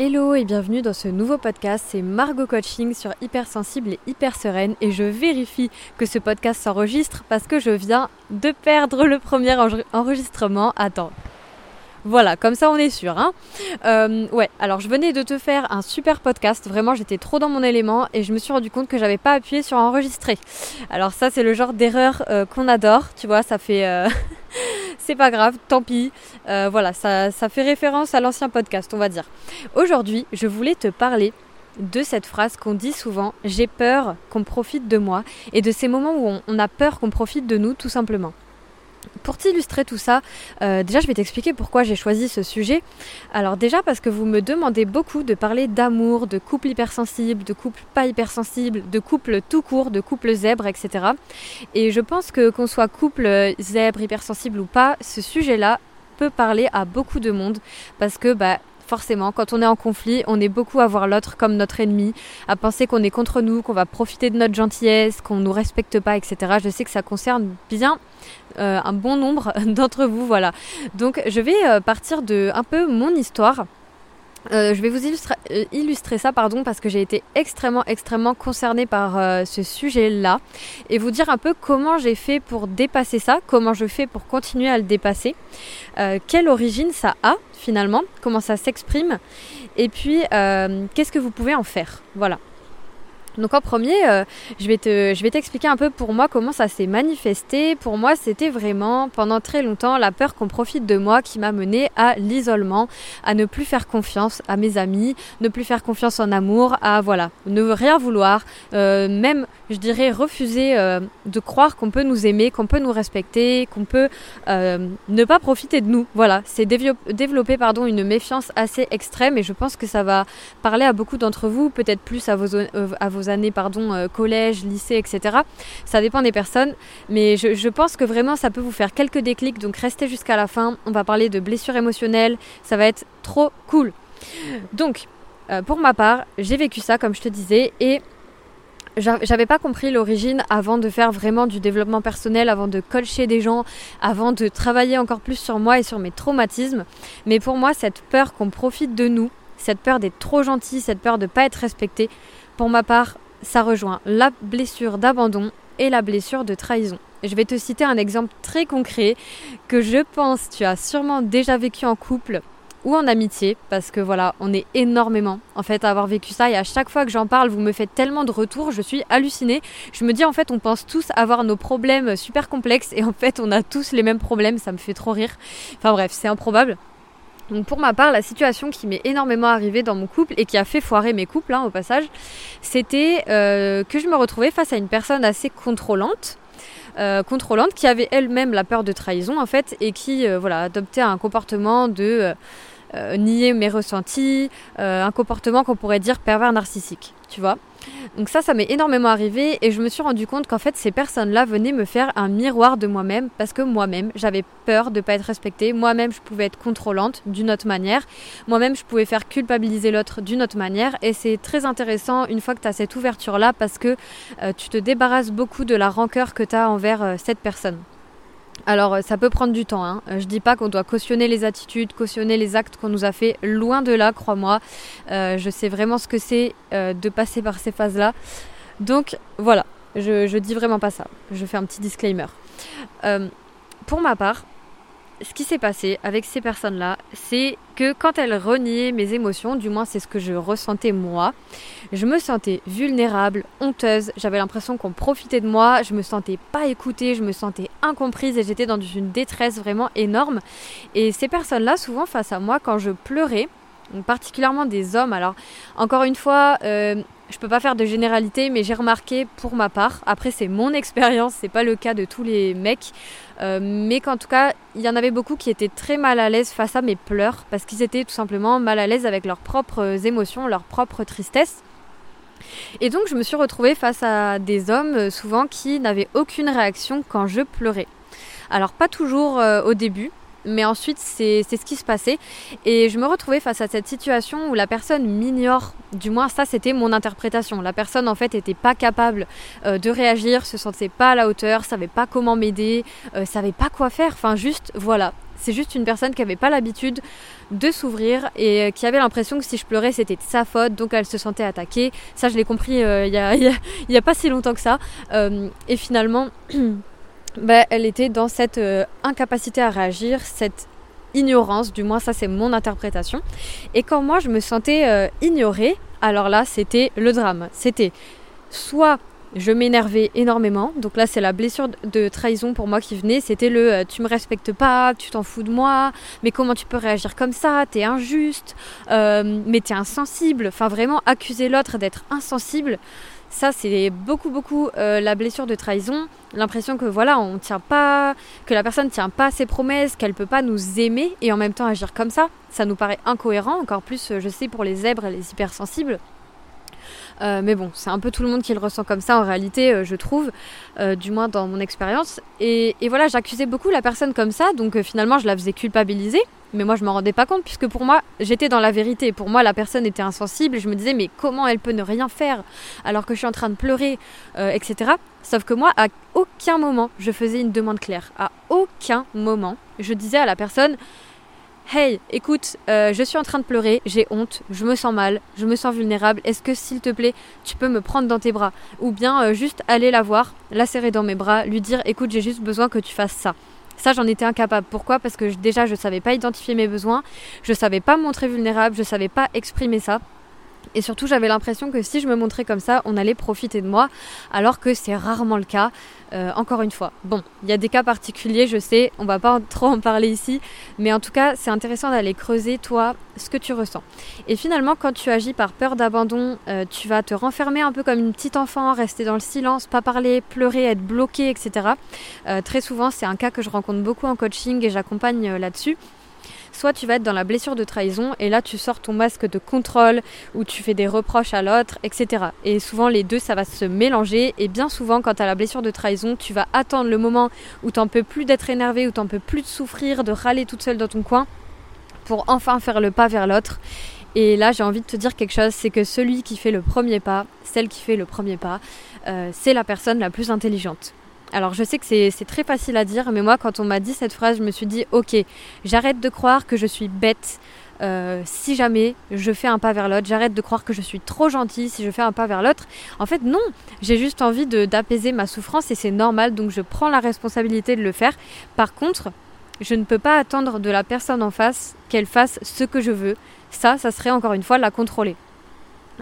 Hello et bienvenue dans ce nouveau podcast, c'est Margot Coaching sur Hypersensible et Hyper Sereine et je vérifie que ce podcast s'enregistre parce que je viens de perdre le premier enregistrement. Attends. Voilà, comme ça on est sûr. Hein euh, ouais, alors je venais de te faire un super podcast, vraiment j'étais trop dans mon élément et je me suis rendu compte que j'avais pas appuyé sur enregistrer. Alors ça c'est le genre d'erreur euh, qu'on adore, tu vois, ça fait... Euh, c'est pas grave, tant pis. Euh, voilà, ça, ça fait référence à l'ancien podcast, on va dire. Aujourd'hui, je voulais te parler de cette phrase qu'on dit souvent j'ai peur qu'on profite de moi et de ces moments où on a peur qu'on profite de nous tout simplement. Pour t'illustrer tout ça, euh, déjà je vais t'expliquer pourquoi j'ai choisi ce sujet. Alors déjà parce que vous me demandez beaucoup de parler d'amour, de couple hypersensible, de couple pas hypersensible, de couple tout court, de couple zèbre, etc. Et je pense que qu'on soit couple zèbre, hypersensible ou pas, ce sujet-là peut parler à beaucoup de monde parce que bah forcément, quand on est en conflit, on est beaucoup à voir l'autre comme notre ennemi, à penser qu'on est contre nous, qu'on va profiter de notre gentillesse, qu'on nous respecte pas, etc. Je sais que ça concerne bien euh, un bon nombre d'entre vous, voilà. Donc je vais euh, partir de un peu mon histoire. Euh, je vais vous illustrer, ça pardon, parce que j'ai été extrêmement extrêmement concernée par ce sujet-là et vous dire un peu comment j'ai fait pour dépasser ça, comment je fais pour continuer à le dépasser, quelle origine ça a finalement, comment ça s'exprime et puis qu'est-ce que vous pouvez en faire. Voilà. Donc en premier, euh, je vais te, je vais t'expliquer un peu pour moi comment ça s'est manifesté. Pour moi, c'était vraiment pendant très longtemps la peur qu'on profite de moi qui m'a mené à l'isolement, à ne plus faire confiance à mes amis, ne plus faire confiance en amour, à voilà, ne rien vouloir, euh, même je dirais refuser euh, de croire qu'on peut nous aimer, qu'on peut nous respecter, qu'on peut ne pas profiter de nous. Voilà, c'est développer pardon une méfiance assez extrême et je pense que ça va parler à beaucoup d'entre vous, peut-être plus à vos à vos années pardon, euh, collège, lycée, etc. Ça dépend des personnes, mais je, pense que vraiment ça peut vous faire quelques déclics, donc restez jusqu'à la fin. On va parler de blessures émotionnelles, ça va être trop cool. Donc, euh, pour ma part, j'ai vécu ça, comme je te disais, et j'avais pas compris l'origine avant de faire vraiment du développement personnel, avant de coacher des gens, avant de travailler encore plus sur moi et sur mes traumatismes. Mais pour moi, cette peur qu'on profite de nous, cette peur d'être trop gentil, cette peur de ne pas être respecté, pour ma part, ça rejoint la blessure d'abandon et la blessure de trahison. Je vais te citer un exemple très concret que je pense tu as sûrement déjà vécu en couple ou en amitié parce que voilà, on est énormément en fait à avoir vécu ça et à chaque fois que j'en parle, vous me faites tellement de retours, je suis hallucinée. Je me dis en fait, on pense tous avoir nos problèmes super complexes et en fait, on a tous les mêmes problèmes, ça me fait trop rire. Enfin bref, c'est improbable. Donc pour ma part, la situation qui m'est énormément arrivée dans mon couple et qui a fait foirer mes couples hein, au passage, c'était euh, que je me retrouvais face à une personne assez contrôlante. Euh, contrôlante qui avait elle-même la peur de trahison en fait et qui euh, voilà adoptait un comportement de nier mes ressentis, un comportement qu'on pourrait dire pervers narcissique, tu vois. Donc ça, ça m'est énormément arrivé et je me suis rendu compte qu'en fait ces personnes-là venaient me faire un miroir de moi-même parce que moi-même j'avais peur de ne pas être respectée, moi-même je pouvais être contrôlante d'une autre manière, moi-même je pouvais faire culpabiliser l'autre d'une autre manière et c'est très intéressant une fois que tu as cette ouverture-là parce que euh, tu te débarrasses beaucoup de la rancœur que tu as envers euh, cette personne. Alors euh, ça peut prendre du temps. Hein. Euh, je dis pas qu'on doit cautionner les attitudes, cautionner les actes qu'on nous a fait. Loin de là, crois-moi. Euh, je sais vraiment ce que c'est de passer par ces phases-là. Donc voilà, je, je dis vraiment pas ça. Je fais un petit disclaimer. pour ma part, ce qui s'est passé avec ces personnes-là, c'est que quand elles reniaient mes émotions, du moins c'est ce que je ressentais moi, je me sentais vulnérable, honteuse, j'avais l'impression qu'on profitait de moi, je me sentais pas écoutée, je me sentais incomprise et j'étais dans une détresse vraiment énorme. Et ces personnes-là, souvent face à moi, quand je pleurais, particulièrement des hommes, alors encore une fois, euh, je peux pas faire de généralité, mais j'ai remarqué pour ma part, après c'est mon expérience, c'est pas le cas de tous les mecs, euh, mais qu'en tout cas, il y en avait beaucoup qui étaient très mal à l'aise face à mes pleurs, parce qu'ils étaient tout simplement mal à l'aise avec leurs propres émotions, leur propre tristesse. Et donc je me suis retrouvée face à des hommes euh, souvent qui n'avaient aucune réaction quand je pleurais. Alors pas toujours euh, au début, mais ensuite c'est ce qui se passait. Et je me retrouvais face à cette situation où la personne m'ignore, du moins ça c'était mon interprétation. La personne en fait était pas capable euh, de réagir, se sentait pas à la hauteur, savait pas comment m'aider, euh, savait pas quoi faire, enfin juste voilà. c'est juste une personne qui n'avait pas l'habitude de s'ouvrir et euh, qui avait l'impression que si je pleurais c'était de sa faute, donc elle se sentait attaquée. Ça je l'ai compris euh, il n'y a, pas si longtemps que ça. et finalement, bah, elle était dans cette incapacité à réagir, cette ignorance, du moins ça c'est mon interprétation. Et quand moi je me sentais ignorée, alors là c'était le drame. C'était soit je m'énervais énormément. Donc là, c'est la blessure de trahison pour moi qui venait. C'était le euh, tu me respectes pas, tu t'en fous de moi, mais comment tu peux réagir comme ça T'es injuste, euh, mais t'es insensible. Enfin, vraiment, accuser l'autre d'être insensible. Ça, c'est beaucoup, beaucoup euh, la blessure de trahison. L'impression que voilà, on tient pas, que la personne tient pas ses promesses, qu'elle peut pas nous aimer et en même temps agir comme ça. Ça nous paraît incohérent. Encore plus, je sais, pour les zèbres et les hypersensibles. Euh, mais bon, c'est un peu tout le monde qui le ressent comme ça en réalité, euh, je trouve, euh, du moins dans mon expérience. Et, voilà, j'accusais beaucoup la personne comme ça, donc finalement je la faisais culpabiliser. Mais moi je m'en rendais pas compte puisque pour moi j'étais dans la vérité. Pour moi la personne était insensible je me disais mais comment elle peut ne rien faire alors que je suis en train de pleurer, etc. Sauf que moi à aucun moment je faisais une demande claire. À aucun moment je disais à la personne Hey, écoute, euh, je suis en train de pleurer, j'ai honte, je me sens mal, je me sens vulnérable. Est-ce que s'il te plaît, tu peux me prendre dans tes bras? Ou bien euh, juste aller la voir, la serrer dans mes bras, lui dire écoute, j'ai juste besoin que tu fasses ça. Ça, j'en étais incapable. Pourquoi? Parce que déjà, je ne savais pas identifier mes besoins, je ne savais pas montrer vulnérable, je ne savais pas exprimer ça. Et surtout, j'avais l'impression que si je me montrais comme ça, on allait profiter de moi, alors que c'est rarement le cas. Euh, encore une fois, bon, il y a des cas particuliers, je sais, on va pas trop en parler ici, mais en tout cas, c'est intéressant d'aller creuser toi ce que tu ressens. Et finalement, quand tu agis par peur d'abandon, euh, tu vas te renfermer un peu comme une petite enfant, rester dans le silence, pas parler, pleurer, être bloqué, etc. Euh, très souvent, c'est un cas que je rencontre beaucoup en coaching et j'accompagne là-dessus soit tu vas être dans la blessure de trahison et là tu sors ton masque de contrôle ou tu fais des reproches à l'autre, etc. Et souvent les deux ça va se mélanger et bien souvent quand tu as la blessure de trahison, tu vas attendre le moment où tu n'en peux plus d'être énervé, où tu n'en peux plus de souffrir, de râler toute seule dans ton coin pour enfin faire le pas vers l'autre. Et là, j'ai envie de te dire quelque chose, c'est que celui qui fait le premier pas, celle qui fait le premier pas, euh, c'est la personne la plus intelligente. Alors je sais que c'est très facile à dire, mais moi quand on m'a dit cette phrase, je me suis dit ok, j'arrête de croire que je suis bête euh, si jamais je fais un pas vers l'autre, j'arrête de croire que je suis trop gentille si je fais un pas vers l'autre. En fait non, j'ai juste envie d'apaiser ma souffrance et c'est normal, donc je prends la responsabilité de le faire. Par contre, je ne peux pas attendre de la personne en face qu'elle fasse ce que je veux. Ça, ça serait encore une fois la contrôler.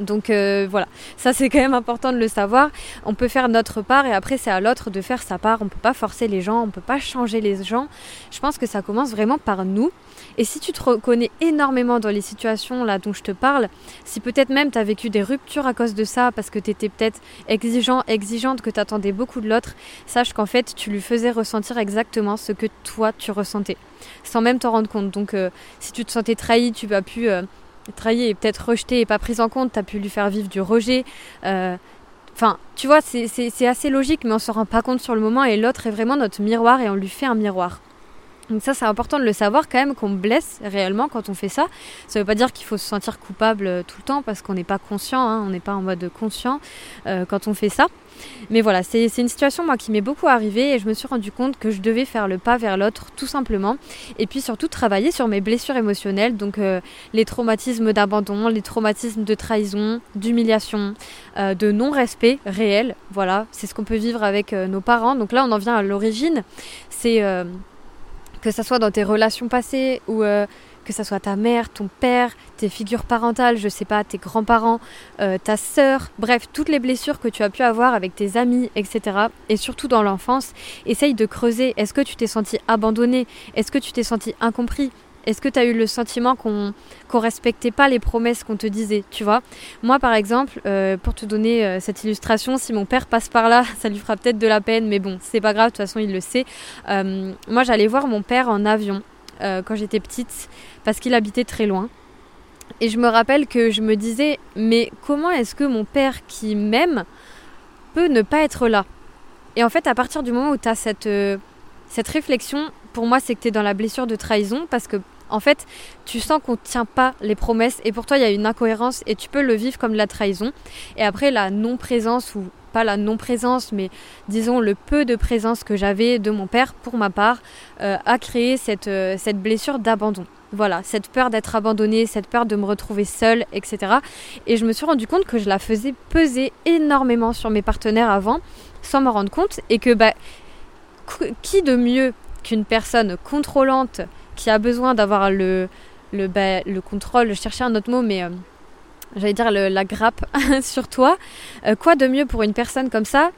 Donc euh, voilà, ça c'est quand même important de le savoir. On peut faire notre part et après c'est à l'autre de faire sa part. On ne peut pas forcer les gens, on ne peut pas changer les gens. Je pense que ça commence vraiment par nous. Et si tu te reconnais énormément dans les situations là dont je te parle, si peut-être même tu as vécu des ruptures à cause de ça, parce que tu étais peut-être exigeant, exigeante, que tu attendais beaucoup de l'autre, sache qu'en fait tu lui faisais ressentir exactement ce que toi tu ressentais, sans même t'en rendre compte. Donc euh, si tu te sentais trahi, tu vas pu... trahi et peut-être rejeté et pas prise en compte, tu as pu lui faire vivre du rejet. Euh, enfin, tu vois, c'est assez logique, mais on se rend pas compte sur le moment et l'autre est vraiment notre miroir et on lui fait un miroir. Donc ça, c'est important de le savoir quand même qu'on blesse réellement quand on fait ça. Ça ne veut pas dire qu'il faut se sentir coupable euh, tout le temps parce qu'on n'est pas conscient, hein, on n'est pas en mode conscient euh, quand on fait ça. Mais voilà, c'est une situation moi qui m'est beaucoup arrivée et je me suis rendu compte que je devais faire le pas vers l'autre tout simplement. Et puis surtout travailler sur mes blessures émotionnelles, donc euh, les traumatismes d'abandon, les traumatismes de trahison, d'humiliation, de non-respect réel. Voilà, c'est ce qu'on peut vivre avec nos parents. Donc là, on en vient à l'origine. C'est que ça soit dans tes relations passées ou euh, que ça soit ta mère, ton père, tes figures parentales, je sais pas, tes grands-parents, euh, ta sœur, bref, toutes les blessures que tu as pu avoir avec tes amis, etc. Et surtout dans l'enfance, essaye de creuser. Est-ce que tu t'es senti abandonné Est-ce que tu t'es senti incompris? Est-ce que tu as eu le sentiment qu'on ne respectait pas les promesses qu'on te disait, tu vois? Moi, par exemple, euh, pour te donner euh, cette illustration, si mon père passe par là, ça lui fera peut-être de la peine, mais bon, c'est pas grave, de toute façon, il le sait. Euh, moi, j'allais voir mon père en avion quand j'étais petite, parce qu'il habitait très loin. Et je me rappelle que je me disais, mais comment est-ce que mon père qui m'aime peut ne pas être là? Et en fait, à partir du moment où tu as cette, cette réflexion, pour moi, c'est que tu es dans la blessure de trahison parce que en fait, tu sens qu'on ne tient pas les promesses et pour toi, il y a une incohérence et tu peux le vivre comme la trahison. Et après, la non-présence ou pas la non-présence, mais disons le peu de présence que j'avais de mon père, pour ma part, euh, a créé cette, euh, cette blessure d'abandon. Voilà, cette peur d'être abandonnée, cette peur de me retrouver seule, etc. Et je me suis rendu compte que je la faisais peser énormément sur mes partenaires avant, sans m'en rendre compte, et que bah, qui de mieux qu'une personne contrôlante qui a besoin d'avoir le, le, bah, le contrôle, je cherchais un autre mot, mais euh, j'allais dire la grappe sur toi. Euh, quoi de mieux pour une personne comme ça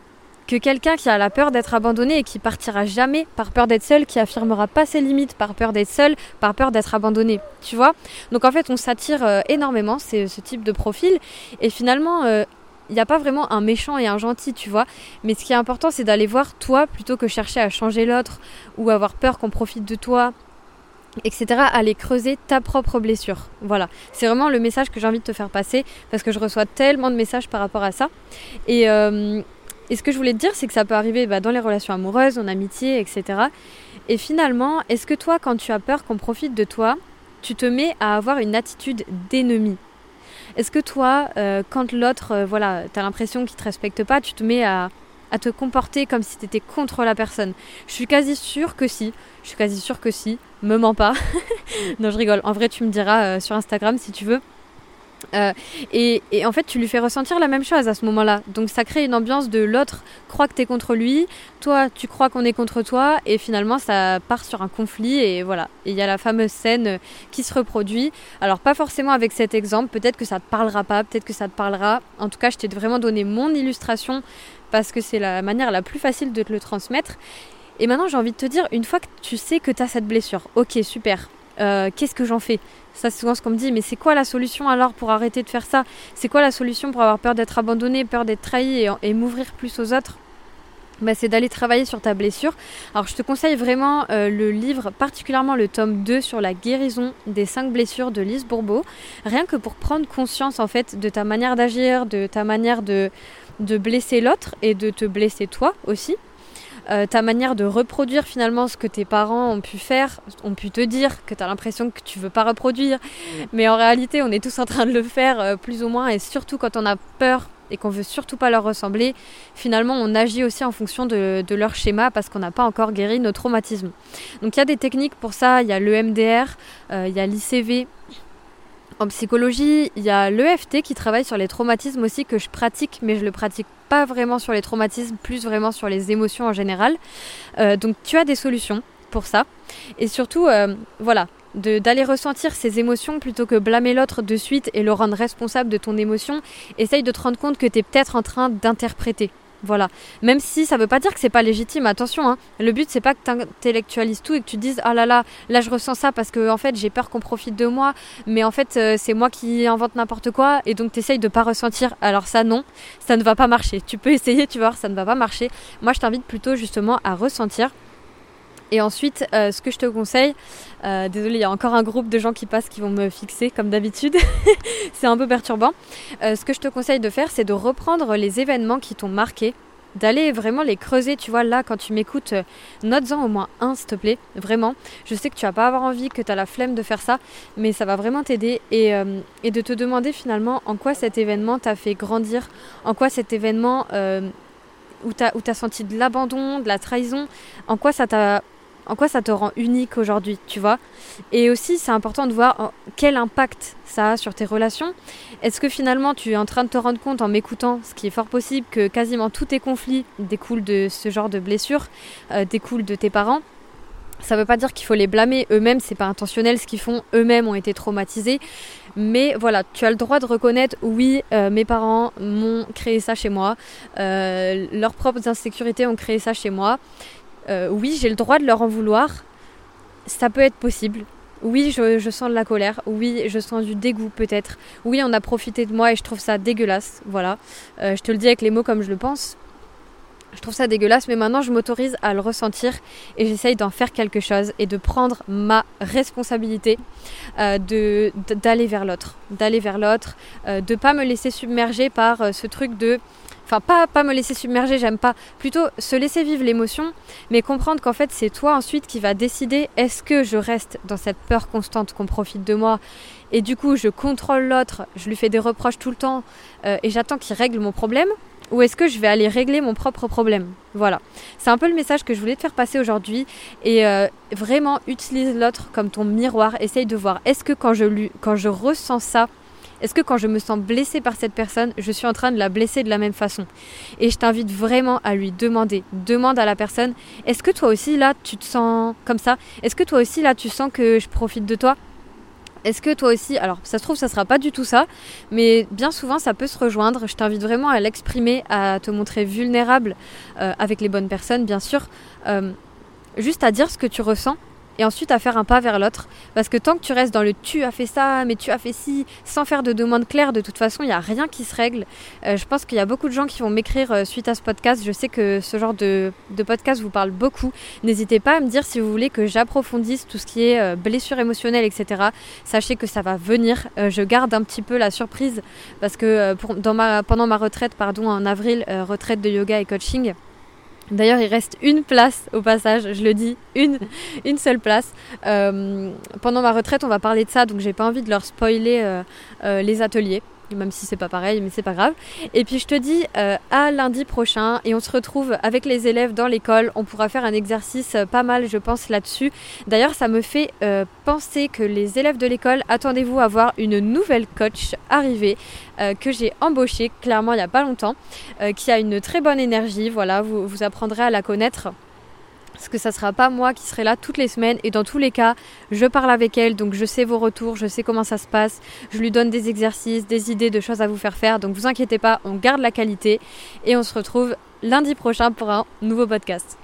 que quelqu'un qui a la peur d'être abandonné et qui partira jamais par peur d'être seul, qui affirmera pas ses limites par peur d'être seul, par peur d'être abandonné, tu vois? Donc en fait, on s'attire euh, énormément, c'est ce type de profil, et finalement, il n'y a pas vraiment un méchant et un gentil, tu vois. Mais ce qui est important, c'est d'aller voir toi plutôt que chercher à changer l'autre ou avoir peur qu'on profite de toi etc., aller creuser ta propre blessure. Voilà, c'est vraiment le message que j'ai envie de te faire passer parce que je reçois tellement de messages par rapport à ça. Et, euh, ce que je voulais te dire, c'est que ça peut arriver bah, dans les relations amoureuses, en amitié, etc. Et finalement, est-ce que toi, quand tu as peur qu'on profite de toi, tu te mets à avoir une attitude d'ennemi? Est-ce que toi, euh, quand l'autre, euh, voilà, tu as l'impression qu'il te respecte pas, tu te mets à te comporter comme si tu étais contre la personne? Je suis quasi sûre que si. Je suis quasi sûre que si. Me mens pas. non, je rigole. En vrai, tu me diras euh, sur Instagram si tu veux. Euh, et, en fait, tu lui fais ressentir la même chose à ce moment-là. Donc ça crée une ambiance de l'autre croit que tu es contre lui, toi tu crois qu'on est contre toi, et finalement ça part sur un conflit, et voilà. Et il y a la fameuse scène qui se reproduit. Alors pas forcément avec cet exemple, peut-être que ça te parlera pas, peut-être que ça te parlera. En tout cas, je t'ai vraiment donné mon illustration parce que c'est la manière la plus facile de te le transmettre. Et maintenant, j'ai envie de te dire, une fois que tu sais que tu as cette blessure, ok, super, euh, qu'est-ce que j'en fais? Ça, c'est souvent ce qu'on me dit, mais c'est quoi la solution alors pour arrêter de faire ça? C'est quoi la solution pour avoir peur d'être abandonné, peur d'être trahi et, m'ouvrir plus aux autres? Bah, c'est d'aller travailler sur ta blessure. Alors je te conseille vraiment euh, le livre, particulièrement le tome 2 sur la guérison des 5 blessures de Lise Bourbeau, rien que pour prendre conscience en fait de ta manière d'agir, de ta manière de, de blesser l'autre et de te blesser toi aussi. Euh, ta manière de reproduire finalement ce que tes parents ont pu faire, ont pu te dire, que tu as l'impression que tu veux pas reproduire. Mais en réalité, on est tous en train de le faire euh, plus ou moins, et surtout quand on a peur et qu'on veut surtout pas leur ressembler, finalement on agit aussi en fonction de, leur schéma parce qu'on n'a pas encore guéri nos traumatismes. Donc il y a des techniques pour ça, il y a l'EMDR, euh, il y a l'ICV, en psychologie, il y a l'EFT qui travaille sur les traumatismes aussi que je pratique, mais je le pratique pas vraiment sur les traumatismes, plus vraiment sur les émotions en général. Euh, donc tu as des solutions pour ça. Et surtout, euh, voilà, d'aller ressentir ces émotions plutôt que blâmer l'autre de suite et le rendre responsable de ton émotion. Essaye de te rendre compte que tu es peut-être en train d'interpréter voilà. Même si ça veut pas dire que c'est pas légitime, attention. Hein. Le but c'est pas que tu intellectualises tout et que tu dises ah là là, là je ressens ça parce que en fait j'ai peur qu'on profite de moi, mais en fait euh, c'est moi qui invente n'importe quoi et donc tu essayes de pas ressentir. Alors ça non, ça ne va pas marcher. Tu peux essayer, tu vois, ça ne va pas marcher. Moi je t'invite plutôt justement à ressentir et ensuite, euh, ce que je te conseille, euh, désolé, il y a encore un groupe de gens qui passent qui vont me fixer comme d'habitude, c'est un peu perturbant. Euh, ce que je te conseille de faire, c'est de reprendre les événements qui t'ont marqué, d'aller vraiment les creuser. Tu vois, là, quand tu m'écoutes, note-en au moins un, s'il te plaît, vraiment. Je sais que tu vas pas avoir envie, que tu as la flemme de faire ça, mais ça va vraiment t'aider et, de te demander finalement en quoi cet événement t'a fait grandir, en quoi cet événement où tu as, senti de l'abandon, de la trahison, en quoi ça t'a en quoi ça te rend unique aujourd'hui, tu vois? Et aussi, c'est important de voir quel impact ça a sur tes relations. Est-ce que finalement, tu es en train de te rendre compte en m'écoutant, ce qui est fort possible, que quasiment tous tes conflits découlent de ce genre de blessures, euh, découlent de tes parents? Ça ne veut pas dire qu'il faut les blâmer eux-mêmes, c'est pas intentionnel ce qu'ils font, eux-mêmes ont été traumatisés. Mais voilà, tu as le droit de reconnaître, oui, euh, mes parents m'ont créé ça chez moi, euh, leurs propres insécurités ont créé ça chez moi. Euh, oui, j'ai le droit de leur en vouloir. Ça peut être possible. Oui, je, sens de la colère. Oui, je sens du dégoût peut-être. Oui, on a profité de moi et je trouve ça dégueulasse. Voilà. Euh, je te le dis avec les mots comme je le pense. Je trouve ça dégueulasse, mais maintenant je m'autorise à le ressentir et j'essaye d'en faire quelque chose et de prendre ma responsabilité euh, de d'aller vers l'autre, d'aller vers l'autre, de de pas me laisser submerger par ce truc de Enfin, pas, pas me laisser submerger, j'aime pas. Plutôt se laisser vivre l'émotion, mais comprendre qu'en fait, c'est toi ensuite qui va décider est-ce que je reste dans cette peur constante qu'on profite de moi et du coup, je contrôle l'autre, je lui fais des reproches tout le temps euh, et j'attends qu'il règle mon problème ou est-ce que je vais aller régler mon propre problème? Voilà. C'est un peu le message que je voulais te faire passer aujourd'hui. Et euh, vraiment, utilise l'autre comme ton miroir. Essaye de voir, est-ce que quand je, lui, quand je ressens ça, est-ce que quand je me sens blessée par cette personne, je suis en train de la blesser de la même façon? Et je t'invite vraiment à lui demander. Demande à la personne, est-ce que toi aussi là, tu te sens comme ça? Est-ce que toi aussi là, tu sens que je profite de toi? Est-ce que toi aussi, alors ça se trouve ça sera pas du tout ça, mais bien souvent ça peut se rejoindre. Je t'invite vraiment à l'exprimer, à te montrer vulnérable euh, avec les bonnes personnes bien sûr, euh, juste à dire ce que tu ressens et ensuite à faire un pas vers l'autre. Parce que tant que tu restes dans le tu as fait ça, mais tu as fait ci, sans faire de demande claire, de toute façon, il n'y a rien qui se règle. Euh, je pense qu'il y a beaucoup de gens qui vont m'écrire euh, suite à ce podcast. Je sais que ce genre de, podcast vous parle beaucoup. N'hésitez pas à me dire si vous voulez que j'approfondisse tout ce qui est euh, blessure émotionnelle, etc. Sachez que ça va venir. je garde un petit peu la surprise parce que pendant ma retraite, pardon, en avril, retraite de yoga et coaching, D'ailleurs, il reste une place au passage, je le dis, une, une seule place. Euh, pendant ma retraite, on va parler de ça, donc j'ai pas envie de leur spoiler euh, euh, les ateliers même si c'est pas pareil, mais c'est pas grave. Et puis je te dis euh, à lundi prochain et on se retrouve avec les élèves dans l'école. On pourra faire un exercice euh, pas mal, je pense, là-dessus. D'ailleurs, ça me fait euh, penser que les élèves de l'école, attendez-vous à voir une nouvelle coach arriver que j'ai embauchée clairement il n'y a pas longtemps, qui a une très bonne énergie. Voilà, vous, vous apprendrez à la connaître parce que ça sera pas moi qui serai là toutes les semaines et dans tous les cas, je parle avec elle donc je sais vos retours, je sais comment ça se passe, je lui donne des exercices, des idées de choses à vous faire faire. Donc vous inquiétez pas, on garde la qualité et on se retrouve lundi prochain pour un nouveau podcast.